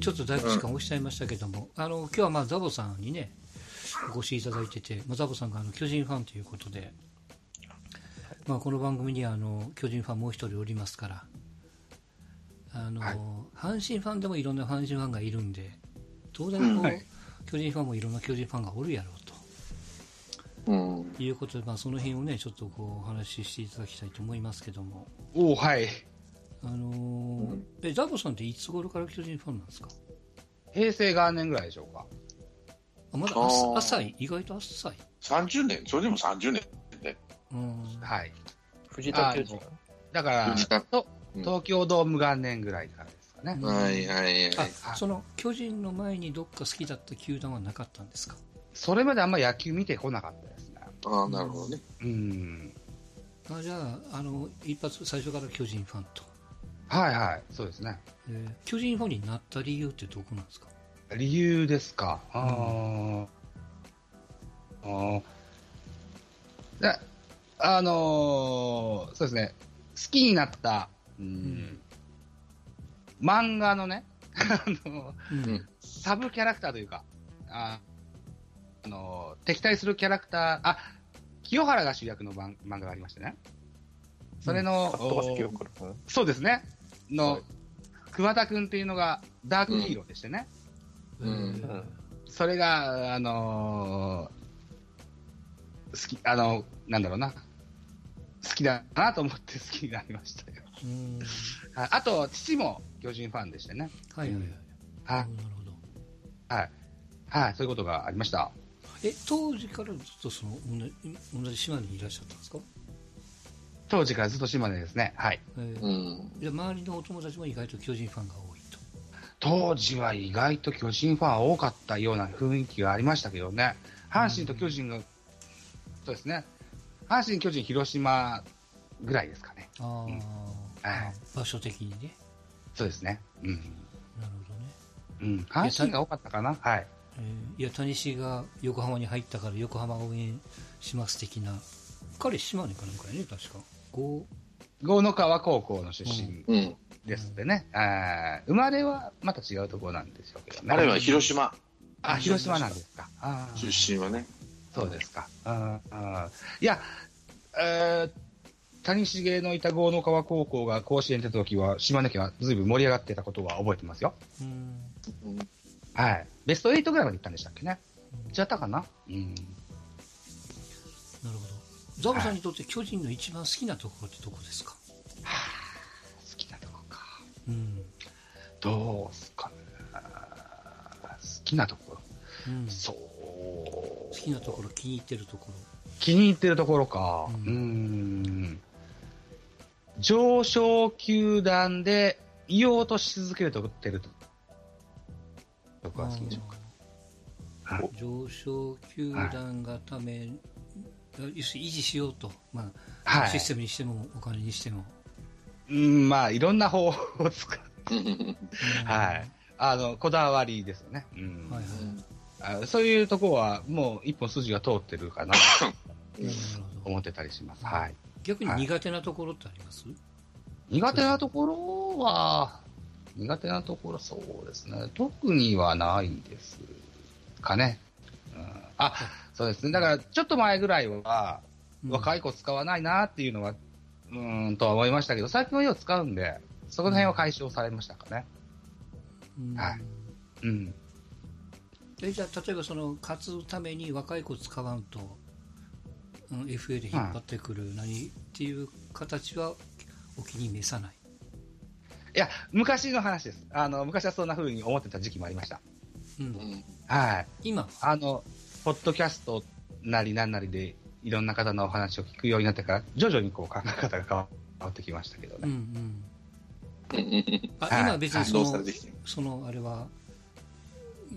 ちょっとだいぶ時間押しちゃいましたけども、あの今日はまあザボさんにね、お越しいただいてて、まあ、ザボさんがあの巨人ファンということで、まあ、この番組にはあの巨人ファンもう一人おりますから、あのはい。阪神ファンでもいろんな阪神ファンがいるんで、当然こう、はい。巨人ファンもいろんな巨人ファンがおるやろうと。うん。いうことで、まあ、その辺をね、ちょっとこうお話ししていただきたいと思いますけども、おはい。あのーえザボさんっていつ頃から巨人ファンなんですか？平成元年ぐらいでしょうか？あまだ浅浅い、意外と浅い。30年、それでも30年ね。うんはい。藤田巨人あ。だから、東京ドーム元年ぐらいからですかね。うんはいはいはい。あその巨人の前にどっか好きだった球団はなかったんですか？それまであんま野球見てこなかったですね。ああ、なるほどね。うん。あじゃああの一発最初から巨人ファンと、はいはい。そうですね。えー巨人ファンになった理由ってどこなんですか？理由ですか？あーあーであのーそうですね。好きになった、うん漫画のね、あのうんうんサブキャラクターというか、ああの敵対するキャラクター、あ清原が主役の漫漫画がありましてね。それの、うんそうですね。の、はい桑田くんっていうのがダークヒーローでしてね。うんうんそれが、あのー好き、あの、なんだろうな。好きだなと思って好きになりましたよ。あと、父も巨人ファンでしてね。はいはいはい、はないるほどはい。はい、そういうことがありました。え当時からずっとその同じ同じ島にいらっしゃったんですか、当時からずっと島根ですね。はい。えーうん。じゃあ周りのお友達も意外と巨人ファンが多いと当時は意外と巨人ファン多かったような雰囲気がありましたけどね。阪神と巨人が、そうですね。阪神、巨人、広島ぐらいですかね。あー、はいあ場所的にねそうですね。うん。なるほどねうん。阪神が多かったかな。はい。えーいや谷氏が横浜に入ったから横浜応援します的な彼島根かなんかやね確かこ郷野川高校の出身うん。ですってね。あー生まれはまた違うところなんでしょうけどね。あれは広島あ、広島なんですか。あー出身はね。そうですか。あーあーいや、えー谷繁のいた郷野川高校が甲子園出た時は、島根県はずいぶん盛り上がってたことは覚えてますよ。はい。ベスト8ぐらいまで行ったんでしたっけね。違ったかなうん。なるほどザボさんにとって巨人の一番好きなところってどこですか、好きなとこか。うんどうすかね。好きなところ。うん、そう。好きなところ気に入ってるところ気に入ってるところか。ううん。上昇球団でいようとし続けるとってると。どこが好きでしょうか。はい上昇球団がため、維持しようと、まあはいシステムにしてもお金にしても、うん、まあ、いろんな方法を使う。う んはい。あの、こだわりですよね。うんはいはいあそういうところは、もう一本筋が通ってるかな と思ってたりします。はい。逆に苦手なところってあります、苦手なところは、苦手なところ、そうですね。特にはないですかね。うん、あ、そうですね。だから、ちょっと前ぐらいは、若い、い子使わないなっていうのは、うーん、とは思いましたけど、最近はよう使うんで、そこの辺は解消されましたかね。うんはいうん。えじゃあ例えばその勝つために若い子使わんと、うん、FA で引っ張ってくる何っていう形はお気に召さない、いや、昔の話です。あの、昔はそんな風に思ってた時期もありました。うんうんはい。今あの、ポッドキャストなりなんなりで、いろんな方のお話を聞くようになってから、徐々にこう考え方が変わってきましたけどうんうね。んうん。あ、はい。今は別にその,、されてきてるそのあれは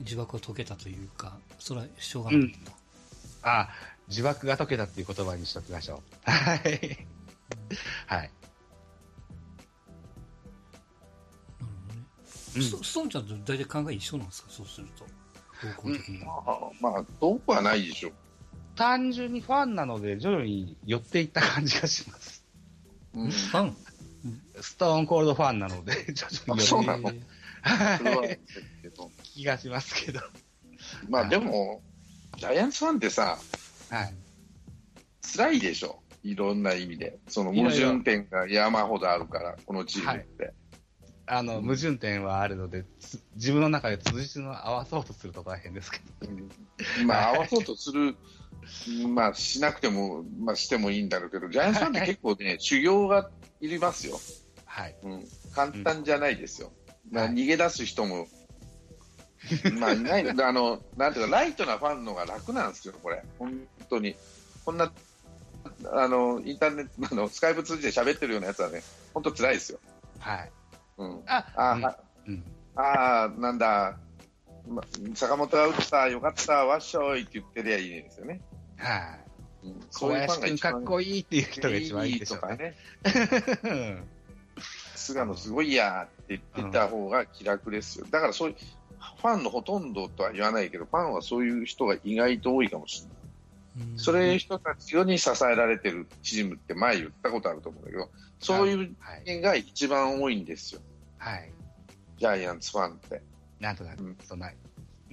呪縛を解けたというかそれはしょうがないと、あ、呪縛が解けたっていう言葉にしときましょう。はい。はい。なるほどね、うん。ストストーンちゃんと大体考え一緒なんですか？そうすると方向的には、まあ、まあ、遠くはないでしょう。単純にファンなので、徐々に寄っていった感じがします。うんファン？ストーンコールドファンなので、徐々に寄ってあそうなのえーそれはですけど気がしますけど。まあでも、ジャイアンツファンってさ、はい。辛いでしょ。いろんな意味で。その矛盾点が山ほどあるから、このチームって。あの、矛盾点はあるので、つ自分の中で辻褄を合わそうとすると大変ですけど。うんまあ、合わそうとする、まあ、しなくても、まあ、してもいいんだろうけど、ジャイアンツファンって結構ね、修行がいりますよ。はい。うん。簡単じゃないですよ。まあ、はい逃げ出す人も、まあ、いない あの、なんていうか、ライトなファンのが楽なんですよ、これ。本当に。こんな、あの、インターネット、あの、スカイプ通じて喋ってるようなやつはね、本当辛いですよ。はい。うん。あ、あ、うんはうん。あーなんだ、ま、坂本が打った、よかった、わっしょいって言ってりゃいいんですよね。はい。うん、小林君かっこいいいっていう人が一番いいでしょうとかね。ね。うん菅野すごいやって言ってた方が気楽ですよ。だからそういう、ファンのほとんどとは言わないけど、ファンはそういう人が意外と多いかもしれない。うんそれ人たちに支えられてるチームって前言ったことあると思うんだけど、そういうはい。人が一番多いんですよ。はい。ジャイアンツファンって。なんとなくうん、そんな、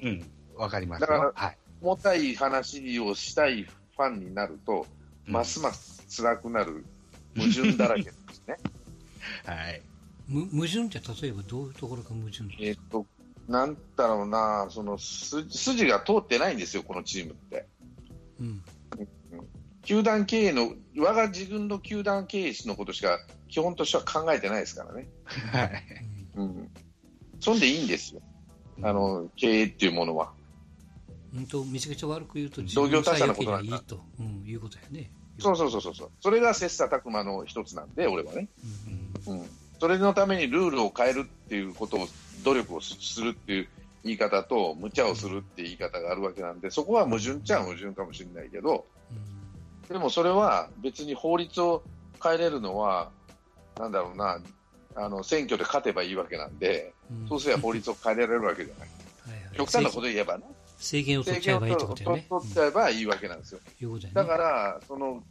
うん、わかりますだからよ。はい。重たい話をしたいファンになると、うんますます辛くなる矛盾だらけですね。はい。む矛盾って例えばどういうところが矛盾えっと、なんだろうな、そのす筋が通ってないんですよ、このチームって。球団経営の、我が自分の球団経営のことしか基本としては考えてないですからね。はい。うん。そん。でいいん。ですよ。あの、経営っていうものは。うん。とめちゃくちゃ悪く言うと同業他社のことなん。だいいと、うん、いうことやね。そうそうそうそうそう。それが切磋琢磨の一つなん。で、俺はね。うん。うん。それのためにルールを変えるっていうことを、努力をするっていう言い方と、無茶をするって言い方があるわけなんで、そこは矛盾っちゃ矛盾かもしれないけど、でもそれは別に法律を変えれるのは、なんだろうな、あの選挙で勝てばいいわけなんで、うん。そうすれば法律を変えられるわけじゃない。はいはい。極端なこと言えばね、制限を取っちゃえばいいってことやね。取っちゃえばいいわけなんですよ。だから、その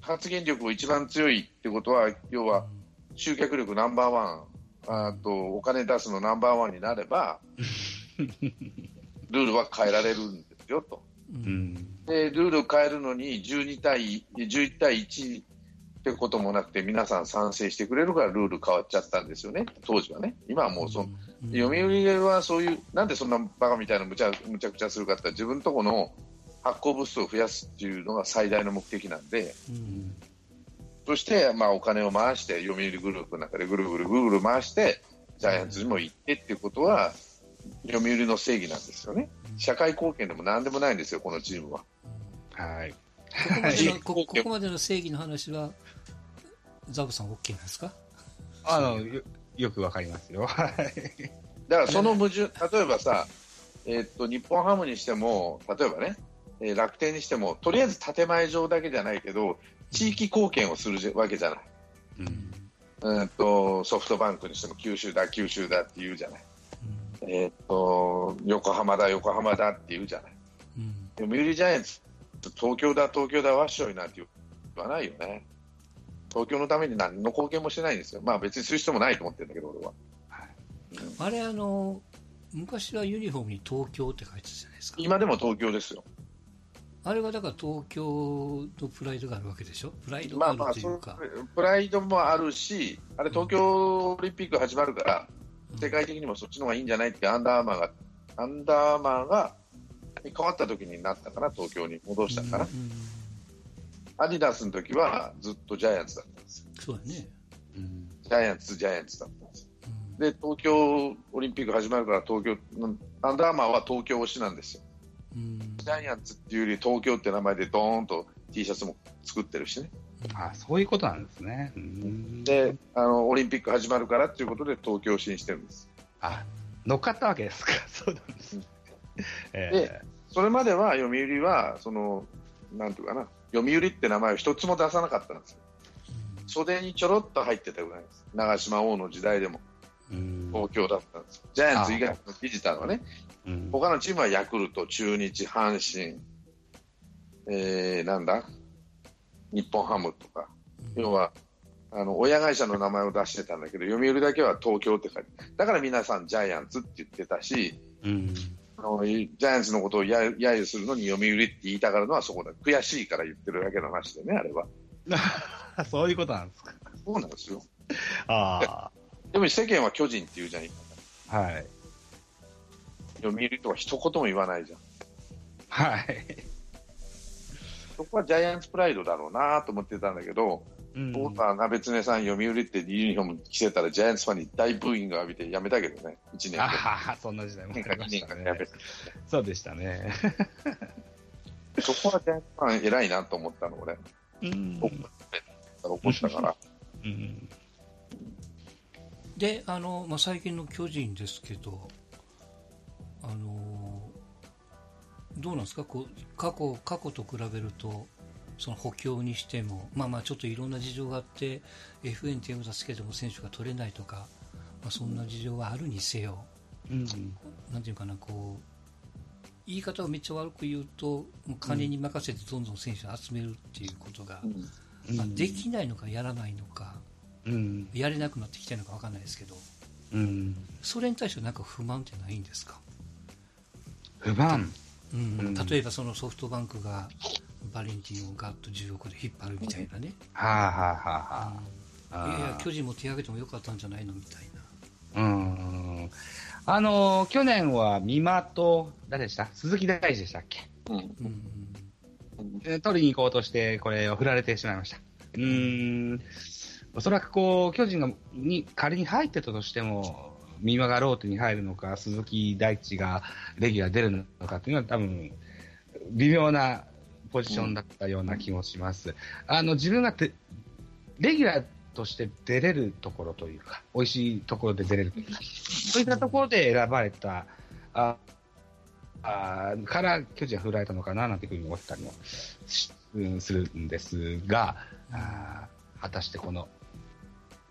発言力を一番強いってことは、要は集客力ナンバーワン、あとお金出すのナンバーワンになれば、ルールは変えられるんですよと。うん。で、ルールを変えるのに12対、11対1ってこともなくて、皆さん賛成してくれるからルール変わっちゃったんですよね、当時はね。今はもうそ、うん読売はそういう、なんでそんなバカみたいなむちゃむちゃくちゃするかって自分のとこの発行部数を増やすっていうのが最大の目的なんで、うんそして、まあ、お金を回して、読売グループの中でぐるぐるぐるぐる回して、ジャイアンツにも行ってっていうことは、読売の正義なんですよね。社会貢献でもなんでもないんですよ、このチームは。はい。ここまでのこここまでの正義の話は、ザブさん OK なんですか？あの、よよくわかりますよ。はい。だからその矛盾、例えばさ、えーっと、日本ハムにしても、例えばね、えー楽天にしても、とりあえず建前上だけじゃないけど、地域貢献をするわけじゃない。うん。うーんとソフトバンクにしても九州だ、九州だって言うじゃない。えーっと、横浜だ、横浜だって言うじゃない。うん読売ジャイアンツ、東京だ、東京だ、わっしょいなんて言わないよね。東京のために何の貢献もしてないんですよ。まあ別にする人もないと思ってるんだけど、俺は。あれあの昔はユニフォームに東京って書いてたじゃないですか今でも東京ですよ。あれはだから東京のプライドがあるわけでしょ？プライドまがああまあプライドもあるし、あれ東京オリンピック始まるから、うん世界的にもそっちの方がいいんじゃないってアンダーアーマーが、アンダーアーマーが変わった時になったかな、東京に戻したかな。うんうんアディダスの時はずっとジャイアンツだったんですよ。そうだね、うん。ジャイアンツ、ジャイアンツだったんですよ。うんで、東京オリンピック始まるから東京、アンダーアーマーは東京推しなんですよ。うんジャイアンツっていうより東京って名前でドーンと T シャツも作ってるしね。あ、そういうことなんですね。うん。で、あの、オリンピック始まるからっていうことで東京推してるんです。あ、乗っかったわけですか。そうなんです。えでそれまでは読売は、その、なんていうかな、読売って名前を一つも出さなかったんですよ。袖にちょろっと入ってたぐらいです。長島王の時代でも東京だったんですよ。ジャイアンツ以外のビジターはね、うん他のチームはヤクルト、中日、阪神、えー、なんだ、日本ハムとか、要は、あの親会社の名前を出してたんだけど、読売だけは東京って書いて、だから皆さん、ジャイアンツって言ってたし、うん。あのジャイアンツのことをや揶揄するのに読売って言いたがるのはそこだ、悔しいから言ってるだけの話でね、あれは。そういうことなんですか。そうなんですよ。あでも世間は巨人って言うじゃん、あ。はい。読売とは一言も言わないじゃん。はい。そこはジャイアンツプライドだろうなと思ってたんだけど、うん僕は鍋常さん、読売ってユニフォーム着せたらジャイアンツファンに大ブーイング浴びてやめたけどね、1年で。ああ、そんな時代もありましたね。そうでしたね。そこはジャイアンツファン偉いなと思ったの、俺。うん怒怒ったから。うんであの、まあ、最近の巨人ですけど、あのどうなんですか？こう過去過去と比べるとその補強にしても、まあ、まあちょっといろんな事情があっていうのをつけても選手が取れないとか、まあ、そんな事情があるにせよ、うんなんていうかなこう言い方をめっちゃ悪く言うともう金に任せてどんどん選手を集めるっていうことが、うん。まあ、できないのかやらないのかうん。やれなくなってきてるのか分かんないですけどうん。それに対してなんか不満ってないんですか、不満？うん。うん例えばそのソフトバンクがバレンティンをガッと10億で引っ張るみたいなね、はあはあはあはあ。いやいや巨人も手挙げてもよかったんじゃないのみたいな。うん。あのー去年は美馬と誰でした？鈴木大地でしたっけ？うん。うん。えー取りに行こうとして、これを振られてしまいました。うーん、おそらくこう、巨人がに仮に入ってたとしても、三輪がローテに入るのか、鈴木大地がレギュラー出るのかっていうのは多分、微妙なポジションだったような気もします。あの、自分がてレギュラーとして出れるところというか、美味しいところで出れるというか、そういったところで選ばれた、ああーから巨人は振られたのかななんていうふうに思ったりもするんですが、あー果たしてこの、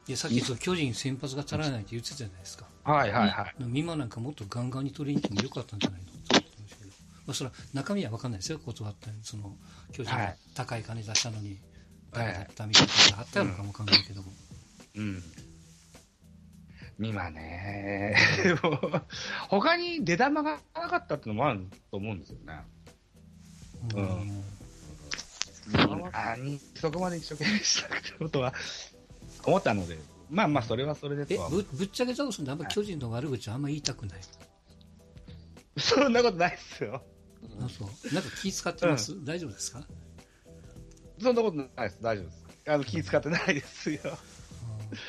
いやさっきそう巨人先発が足らないって言ってたじゃないですかはいはいはい、美馬なんかもっとガンガンに取りに行ってもよかったんじゃないの？って思ってましたけあ、それは中身は分かんないですよ断ったその巨人がはい。高い金出したのにはいダメだったみたいなのがあったのかも分かんないけども、うん。今ね、もう他に出玉がなかったってのもあると思うんですよね。うん。何そこまで一生懸命したことは思ったので、まあまあ、それはそれでえとは。ぶぶっちゃけザボさんってあんま巨人の悪口あんま言いたくない、そんなことないですよ。あそうなんか気使ってます、大丈夫ですか？そんなことないです。大丈夫です。あの気使ってないですよ。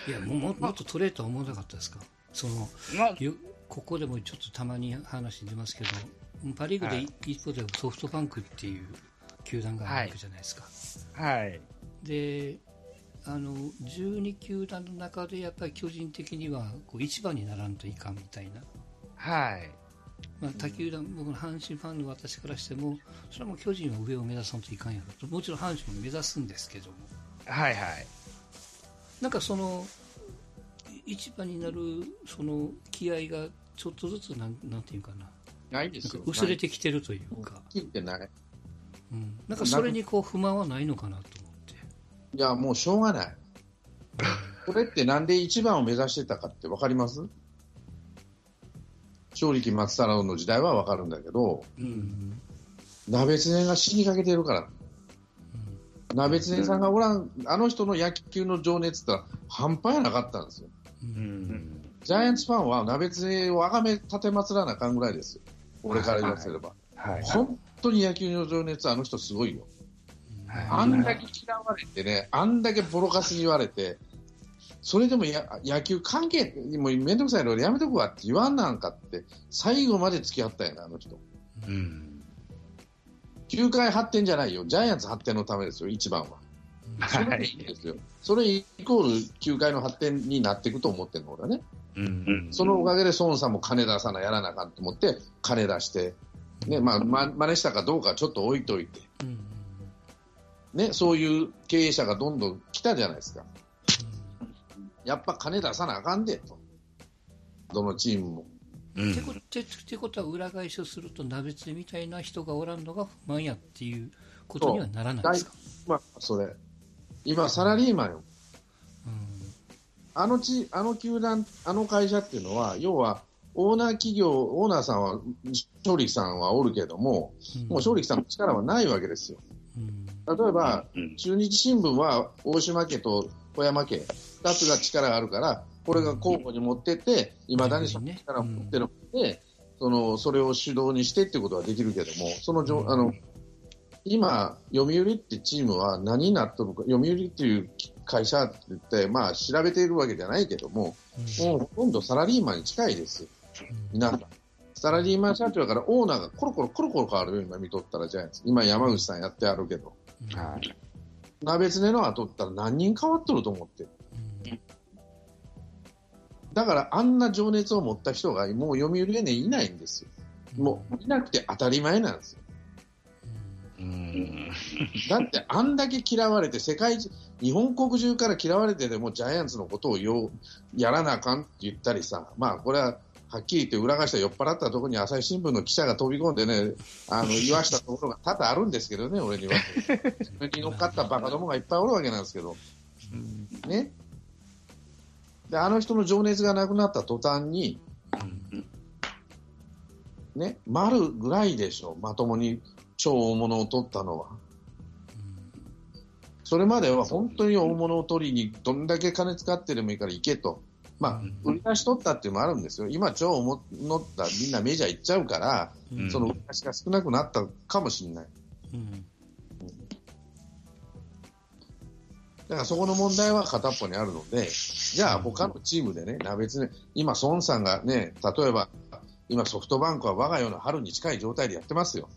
いやもももっと取れるとは思わなかったですか？そのまあ、よここでもちょっとたまに話出ますけどパ・リーグではい一方ではソフトバンクっていう球団があるわけじゃないですか、はい。であの12球団の中でやっぱり巨人的にはこう一番にならんといかんみたいな、はい。まあ、他球団、僕の阪神ファンの私からしてもそれはもう巨人は上を目指さんといかんやろともちろん阪神も目指すんですけどもはいはい。なんかそのい一番になるその気合がちょっとずつなんなんていうかなないですよ。なんか薄れてきてるというか、切ってない。うん、なんかそれにこう不満はないのかなと。いや、もうしょうがない。これってなんで一番を目指してたかってわかります？正力松太郎の時代はわかるんだけど、うん鍋常が死にかけてるから。鍋常さんがおらん、あの人の野球の情熱ってのは半端やなかったんですよ。ううんん。ジャイアンツファンは鍋常をあがめ立てまつらなあかんぐらいですよ。俺から言わせれば。はい。本当に野球の情熱、あの人すごいよ。はいあんだけ嫌われてね、あんだけボロカスに言われて、それでもや野球関係、もうめんどくさいの俺やめとくわって言わんなんかって、最後まで付き合ったよな、あの人。うん。球界発展じゃないよ、ジャイアンツ発展のためですよ、一番は。それでいいんですよ。それイコール球界の発展になっていくと思ってるの、俺はね。うん。そのおかげで孫さんも金出さなやらなあかんと思って、金出して、ね、まあ、ま、真似したかどうかはちょっと置いといて、うんね、そういう経営者がどんどん来たじゃないですか。やっぱ金出さなあかんでと。どのチームも。うんってこってってことは裏返しをすると鍋つみたいな人がおらんのが不満やっていうことにはならないですか、まあ、それ。今、サラリーマンよ。うんあのち、あの球団、あの会社っていうのは、要は、オーナー企業、オーナーさんは、勝力さんはおるけども、もう勝力さんの力はないわけですよ。うん例えば、うん中日新聞は大島家と小山家、2つが力があるから、これが交互に持ってって、いまだにその力を持ってるので、そのそれを主導にしてっていうことはできるけども、そのじょあの今、読売ってチームは何になってるか、読売っていう会社って言って、まあ、調べているわけじゃないけども、もうほとんどサラリーマンに近いですよ、皆さん。サラリーマン社長だからオーナーがコロコロコロコロ変わるよ、今見とったらジャイアンツ。今山口さんやってあるけど。はい。鍋常の後ったら何人変わっとると思ってる。だからあんな情熱を持った人がもう読売連いないんですよ。もういなくて当たり前なんですよ。うん。だってあんだけ嫌われて世界中、日本国中から嫌われてでもジャイアンツのことをようやらなあかんって言ったりさ、まあこれははっきり言って裏返した酔っ払ったところに朝日新聞の記者が飛び込んでね、あの言わしたところが多々あるんですけどね、俺には。それに乗っかったバカどもがいっぱいおるわけなんですけど。ね。で、あの人の情熱がなくなった途端に、ね、丸ぐらいでしょ、まともに超大物を取ったのは。それまでは本当に大物を取りにどんだけ金使ってでもいいから行けと。まあ、売り出し取ったっていうのもあるんですよ。今、超大物ったみんなメジャー行っちゃうから、うんその売り出しが少なくなったかもしれない。うんだからそこの問題は片っぽにあるので、じゃあ他のチームでね、な別に、今、孫さんがね、例えば、今ソフトバンクは我が世の春に近い状態でやってますよ。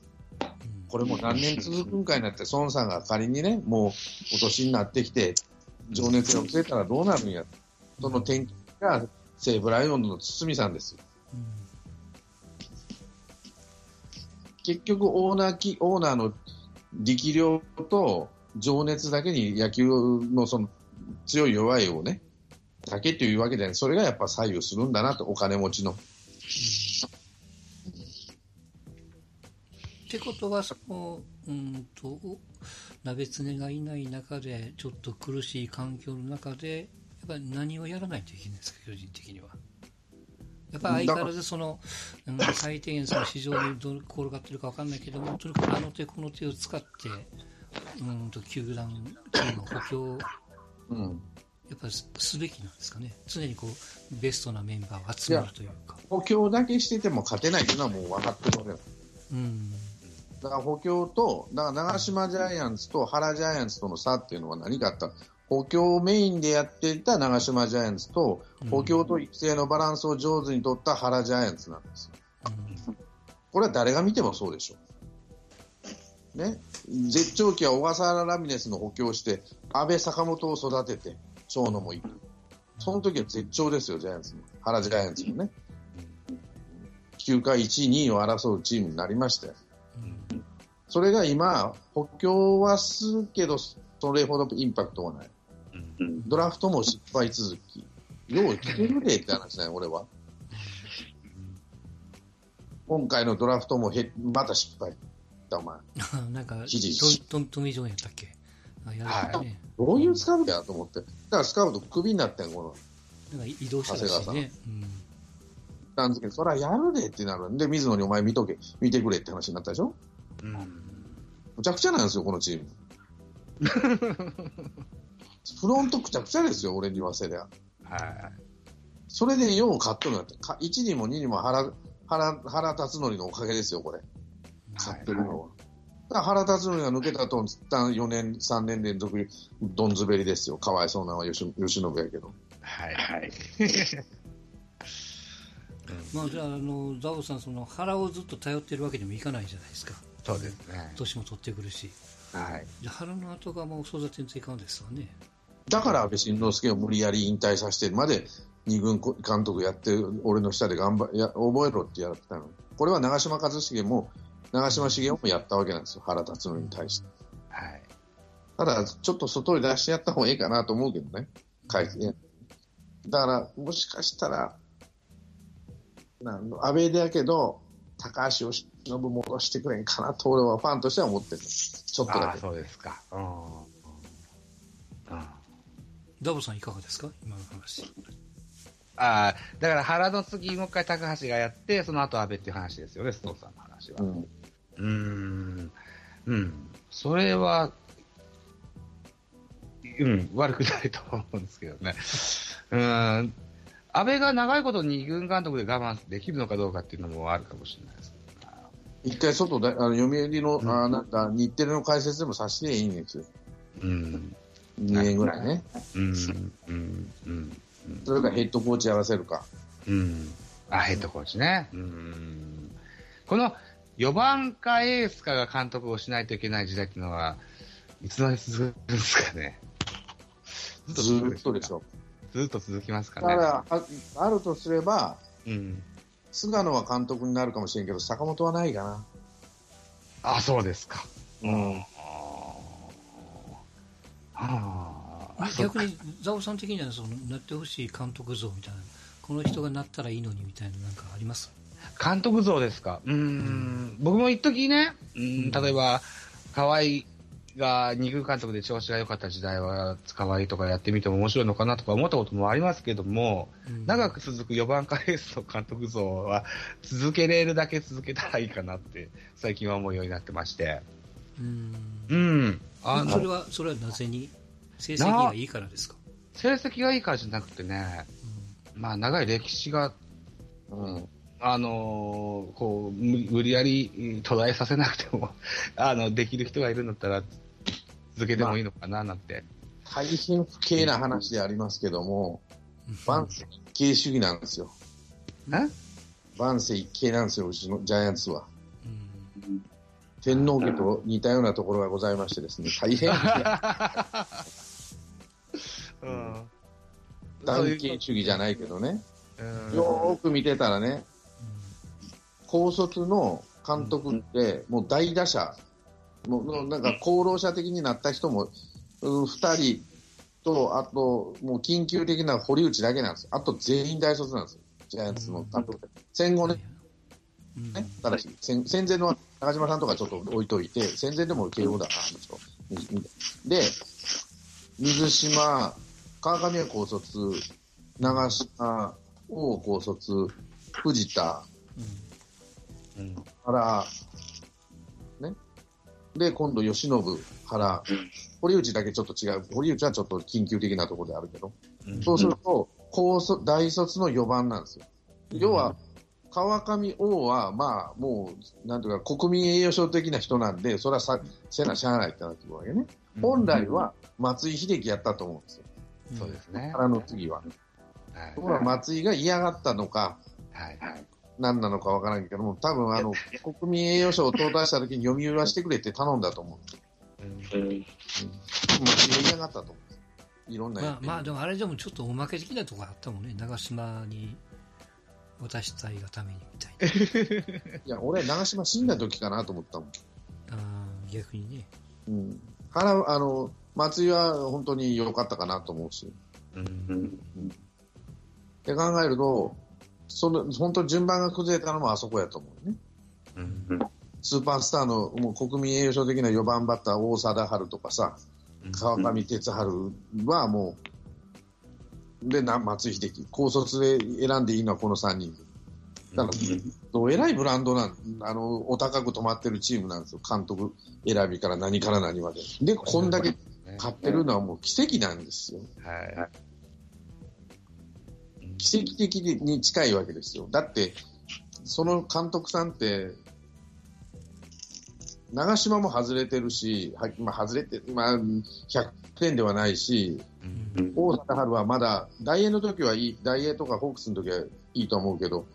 これも何年続くんかになって、孫さんが仮にね、もうお年になってきて、情熱が失せたらどうなるんや。その転機が西武ライオンズの堤さんですよ。結局オーナーき、オーナーの力量と情熱だけに野球のその強い弱いをね、だけというわけで、それがやっぱ左右するんだなと、お金持ちの。ってことは、その、うんと、鍋つねがいない中で、ちょっと苦しい環境の中で、っぱり何をやらないといけないんですか、巨人的には。やっぱり相変わらずその、うん、最低限その市場にどう転がってるか分かんないけども、とにかくあの手この手を使って、うんと球団、の補強をうん。やっぱりすすべきなんですかね。常にこう、ベストなメンバーを集めるというか。補強だけしてても勝てないというのはもう分かってるわけだ。うん。だから補強と、だから長島ジャイアンツと原ジャイアンツとの差っていうのは何かあったら補強をメインでやっていた長島ジャイアンツと、補強と育成のバランスを上手に取った原ジャイアンツなんですよ。これは誰が見てもそうでしょう。ね。絶頂期は小笠原ラミネスの補強をして、安倍坂本を育てて、長野も行く。その時は絶頂ですよ、ジャイアンツの。原ジャイアンツのね。9回1位、2位を争うチームになりましたよ。それが今、補強はするけど、それほどインパクトがない。うん。ドラフトも失敗続き。よう来てるでって話だよ、俺は。今回のドラフトもへまた失敗。だお前。なんか、記事トトトミー・ジョンやったっけ？あやられたね。どういうスカウトやと思って。だからスカウトクビになってん、この。なんか移動したらしいね。なんですけど、それはやるでってなるんで、水野にお前見とけ、見てくれって話になったでしょ？うん。むちゃくちゃなんですよ、このチーム。フロントくちゃくちゃですよ、俺に言わせりゃ。はそれでよう勝っとるんだって、か1にも2にも原原原辰徳のおかげですよ、これ。勝ってるのは。だから原辰徳が抜けたと、4年、3年連続、どんずべりですよ。かわいそうなのは吉吉信やけど。い。はい。はい。まあ、じゃあ、あの、ザオさん、その、腹をずっと頼ってるわけにもいかないじゃないですか。そうですね。年も取ってくるし。はい。じゃあ、腹の後がもう育てんといかんですわね。だから安倍晋之助を無理やり引退させてまで、二軍監督やって、俺の下で頑張や覚えろってやってたの。これは長嶋一茂も、長嶋茂雄もやったわけなんですよ、原辰徳に対して。はい。ただ、ちょっと外に出してやった方がいいかなと思うけどね、書いてね。だから、もしかしたら、なん安倍だけど、高橋由伸戻してくれんかなと、俺はファンとしては思ってる。ちょっとだけ。そうですか。うん。うん。ダボさんいかがですか？今の話。ああ、だから原の次、もう一回高橋がやって、その後安倍っていう話ですよね、ストーンさんの話は。うんうーん、うん、それは、うん、悪くないと思うんですけどね。うん、安倍が長いこと二軍監督で我慢できるのかどうかっていうのもあるかもしれないです。一回外で、あの読売の、あなんか日テレの解説でもさせていいんですよ。うん、2年ぐらいね。うん、うん、うん、それからヘッドコーチやらせるか。うん。あ、ヘッドコーチね。うん。この4番かエースかが監督をしないといけない時代っていうのは、いつまで続くんですかね。ずーっとでしょ。ずっと続きますかね。だから、ああるとすれば、うん。菅野は監督になるかもしれんけど、坂本はないかな。あ、そうですか。うん。ああ。逆に、ザオさん的にはその、なってほしい監督像みたいな、この人がなったらいいのにみたいな、なんかあります？監督像ですか？うーん。僕も一時ね、うん、例えば、河合が二軍監督で調子が良かった時代は、河合とかやってみても面白いのかなとか思ったこともありますけども、うん長く続く4番かエースの監督像は、続けれるだけ続けたらいいかなって、最近は思うようになってまして。うん。うん。あの、それは、それはなぜに？成績がいいからですか？成績がいいからじゃなくてね、まあ、長い歴史が、うん。あのーこう、無無理やり途絶えさせなくても、あの、できる人がいるんだったら、続けてもいいのかな、なんて。大変不敬な話でありますけども、万世一系主義なんですよ。え？万世一系なんですよ、うちのジャイアンツは。うん天皇家と似たようなところがございましてですね、大変。うん。断系主義じゃないけどね、うん。よーく見てたらね、高卒の監督って、もう大打者、もうなんか功労者的になった人も、うん、2人と、あと、もう緊急的な堀内だけなんです。よ。あと全員大卒なんですよ、ジャイアンツの監督。戦後ね、うんねただし戦戦前の中島さんとかちょっと置いといて、戦前でも慶応だからですよ。で、水島、川上は高卒、長島、王高卒、藤田、うん原、ね。で、今度、吉信、原、堀内だけちょっと違う。堀内はちょっと緊急的なところであるけど、うんそうすると、高卒、大卒の4番なんですよ。要は、川上王は、まあ、もう、なんていうか、国民栄誉賞的な人なんで、それはさ、せなしゃあないってなってくるわけね。本来は、松井秀喜やったと思うんですよ。うんそうですね。原の次は。はいところが松井が嫌がったのか、はい。何なのかわからんけども、多分あの、国民栄誉賞を到達した時に読み売らしてくれって頼んだと思う。うん松井が嫌がったと思うんですよ。いろんなまあまあ、でもあれでもちょっとおまけ的なところあったもんね。長島に渡したいがためにみたいな。いや、俺は長島死んだ時かなと思ったもん。あー逆にね。うん。原、あの、松井は本当に良かったかなと思うし。うんって考えると、その、本当に順番が崩れたのもあそこやと思うね。うんスーパースターのもう国民栄誉賞的な4番バッター、大貞治とかさ、川上哲治はもう、で、な松井秀喜、高卒で選んでいいのはこの3人。だから、えらいブランドなん、あの、お高く止まってるチームなんですよ。監督選びから何から何まで。で、こんだけ勝ってるのはもう奇跡なんですよ。はい。奇跡的に近いわけですよ。だって、その監督さんって、長島も外れてるし、はまあ、外れて、まあ、100点ではないし、うん大貞治はまだ、大英の時はいい、大英とかホークスの時はいいと思うけど、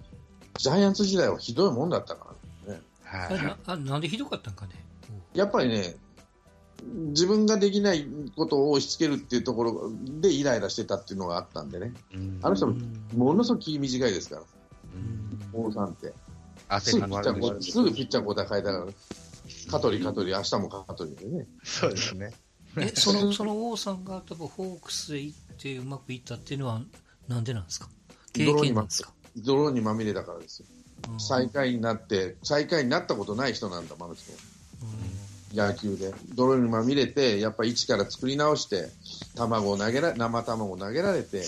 ジャイアンツ時代はひどいもんだったからね。はい。なあなんでひどかったんかね？やっぱりね、自分ができないことを押し付けるっていうところでイライラしてたっていうのがあったんでね。あの人もうんものすごく気短いですから、うん王さんって。汗すぐピッチャーにもあるでしょ交代、すぐピッチャー交代変えたから、香取、香取、明日も香取でね。そうですね。えそのその王さんが多分ホークスへ行ってうまくいったっていうのはなんでなんですか？経験なんですか、泥にまみれだからですよ。うん最下位になって、最下位になったことない人なんだ、あの人。野球で。泥にまみれて、やっぱ一から作り直して、卵を投げら、生卵を投げられて、はい。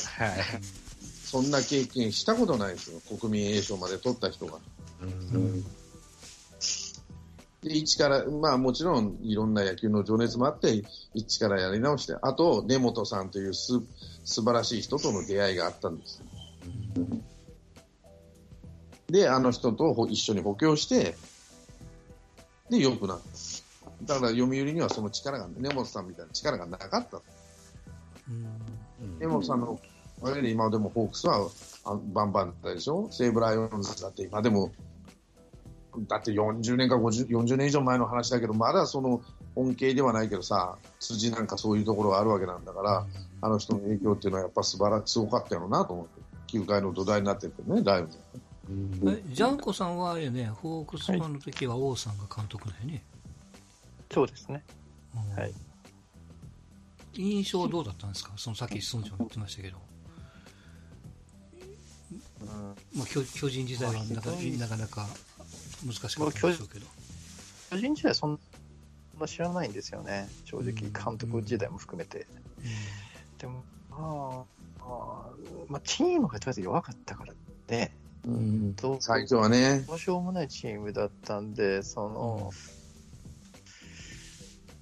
そんな経験したことないですよ。国民栄誉賞まで取った人が。うん。で、一から、まあもちろんいろんな野球の情熱もあって、一からやり直して、あと、根本さんというす素晴らしい人との出会いがあったんです。で、あの人と一緒に補強して、で、良くなった。だから読売にはその力が、根本さんみたいな力がなかった。根本さんのおかげで今でもホークスはバンバンだったでしょ？西武ライオンズだって今でも、だって40年か50 40年以上前の話だけど、まだその恩恵ではないけどさ、辻なんかそういうところがあるわけなんだから、あの人の影響っていうのはやっぱ素晴らすごかったよなと思って、球界の土台になってるね、ライオンズ。えジャンコさんはあれね、ホークスファンの時は王さんが監督だよね。そうですね。うんはい。印象どうだったんですか？そのさっき村長も言ってましたけど。うんまあ、巨巨人時代はなかなか難しかったんでしょうけど。巨人時代そんな知らないんですよね。正直、監督時代も含めて。でも、まあ、まあ、まあ、チームがとりあえず弱かったからね。うん、どう最初はね、どうしようもないチームだったんで、その、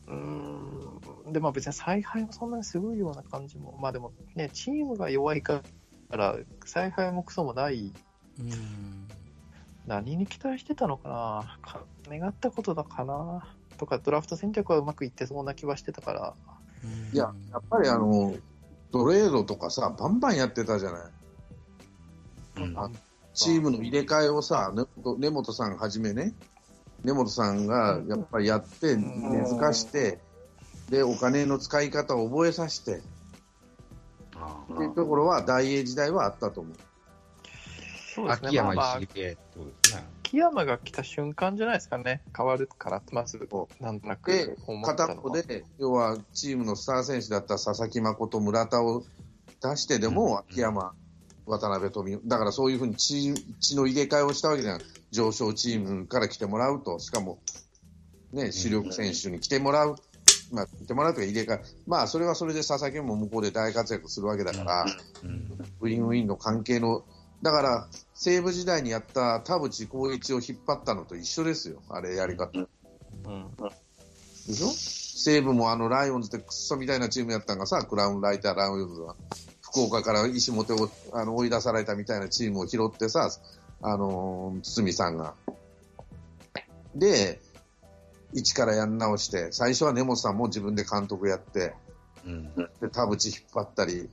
うーん、で、まあ別に采配もそんなにすごいような感じも、まあでもね、チームが弱いから、采配もクソもない、うんうん何に期待してたのかな、願ったことだかな、とか、ドラフト戦略はうまくいってそうな気はしてたから、うん。いや、やっぱりあの、トレードとかさ、バンバンやってたじゃない？うん。あチームの入れ替えをさ、ね根本さんはじめね、根本さんがやっぱりやって、根付かして、で、お金の使い方を覚えさせて、あっていうところは、大英時代はあったと思う。そうですね、秋山まあまあ一茂ってことですね。秋山が来た瞬間じゃないですかね、変わるから、まず、なんとなくで、思った片のは。っぽで、要はチームのスター選手だった佐々木誠、村田を出してでも、うん秋山、渡辺富、だからそういうふうに血血の入れ替えをしたわけじゃん。上昇チームから来てもらうと、しかも、ね、主力選手に来てもらう。まあ、来てもらうというか入れ替え。まあ、それはそれで佐々木も向こうで大活躍するわけだから、うんウィンウィンの関係の、だから、西武時代にやった田淵光一を引っ張ったのと一緒ですよ、あれやり方。うんでしょ？西武もあのライオンズってクソみたいなチームやったんがさ、クラウンライターライオンズは。福岡から石本をあの追い出されたみたいなチームを拾ってさ、あのー堤さんが。で、一からやん直して、最初は根本さんも自分で監督やって、うんで、田淵引っ張ったり、うん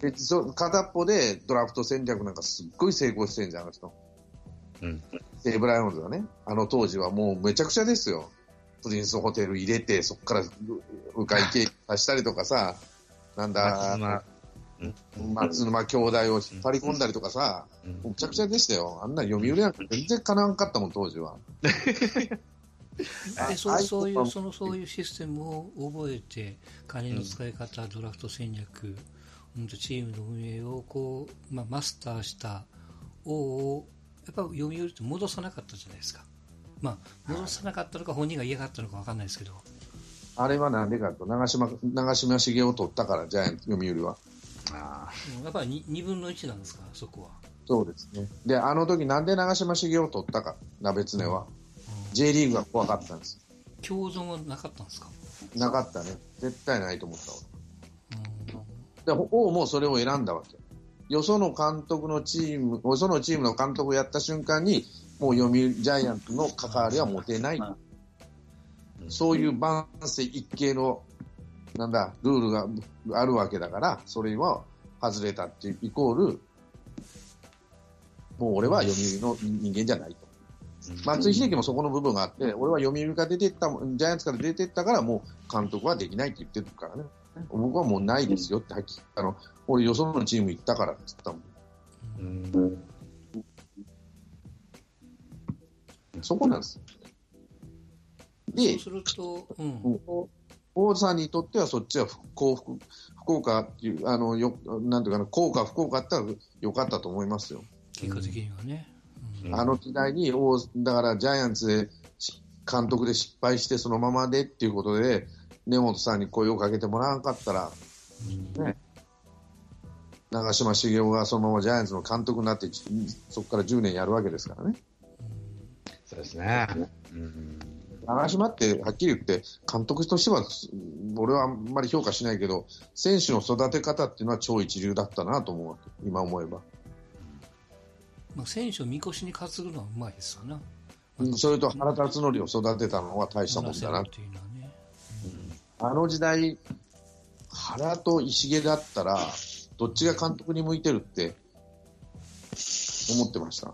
でそ片っぽでドラフト戦略なんかすっごい成功してんじゃん、あの人。うん西武ライオンズはね、あの当時はもうめちゃくちゃですよ。プリンスホテル入れて、そこから迂回経さしたりとかさ、なんだ、松沼兄弟を引っ張り込んだりとかさ、うんむちゃくちゃでしたよ。あんな読売なんか全然かなわんかったもん、当時は。でそうあそういうあそのそういうシステムを覚えて金の使い方、ドラフト戦略、うんとチームの運営をこう、まあ、マスターした王をやっぱ読売って戻さなかったじゃないですか、まあ、戻さなかったのか本人が嫌がったのか分かんないですけど、あれはなんでかと、長嶋、長嶋茂雄を取ったから、ジャイアンツ、読売は。あうんやっぱり 2, 分の1なんですか、そこは。そうですね。で、あの時なんで長嶋茂雄を取ったか、鍋常は。J リーグが怖かったんです。共存はなかったんですか、なかったね。絶対ないと思ったうんわ。で、王もそれを選んだわけ。よその監督のチーム、よそのチームの監督をやった瞬間に、もう読売ジャイアンツの関わりは持てない。そういう万世一系の、なんだ、ルールがあるわけだから、それは外れたっていうイコール、もう俺は読売の人間じゃないと。松井秀喜もそこの部分があって、俺は読売から出てった、ジャイアンツから出てったから、もう監督はできないって言ってるからね。僕はもうないですよって、はっきりあの、俺よそのチーム行ったからって言ったもん。うんそこなんです。そうで、すると、うんうん王さんにとってはそっちは幸福、福岡っていう、あの、よ、なんていうかな、幸か不幸かって言ったら良かったと思いますよ。結果的にはね。あの時代に王、だからジャイアンツでし監督で失敗してそのままでっていうことで、根本さんに声をかけてもらわなかったら、ね、長嶋茂雄がそのままジャイアンツの監督になって、そこから10年やるわけですからね。そうですね。長嶋ってはっきり言って、監督としては、俺はあんまり評価しないけど、選手の育て方っていうのは超一流だったなと思う、今思えば。まあ、選手をみこしに担ぐのはうまいですよね。それと原辰徳を育てたのは大したもんだな。ねうん、あの時代、原と石毛だったら、どっちが監督に向いてるって思ってました？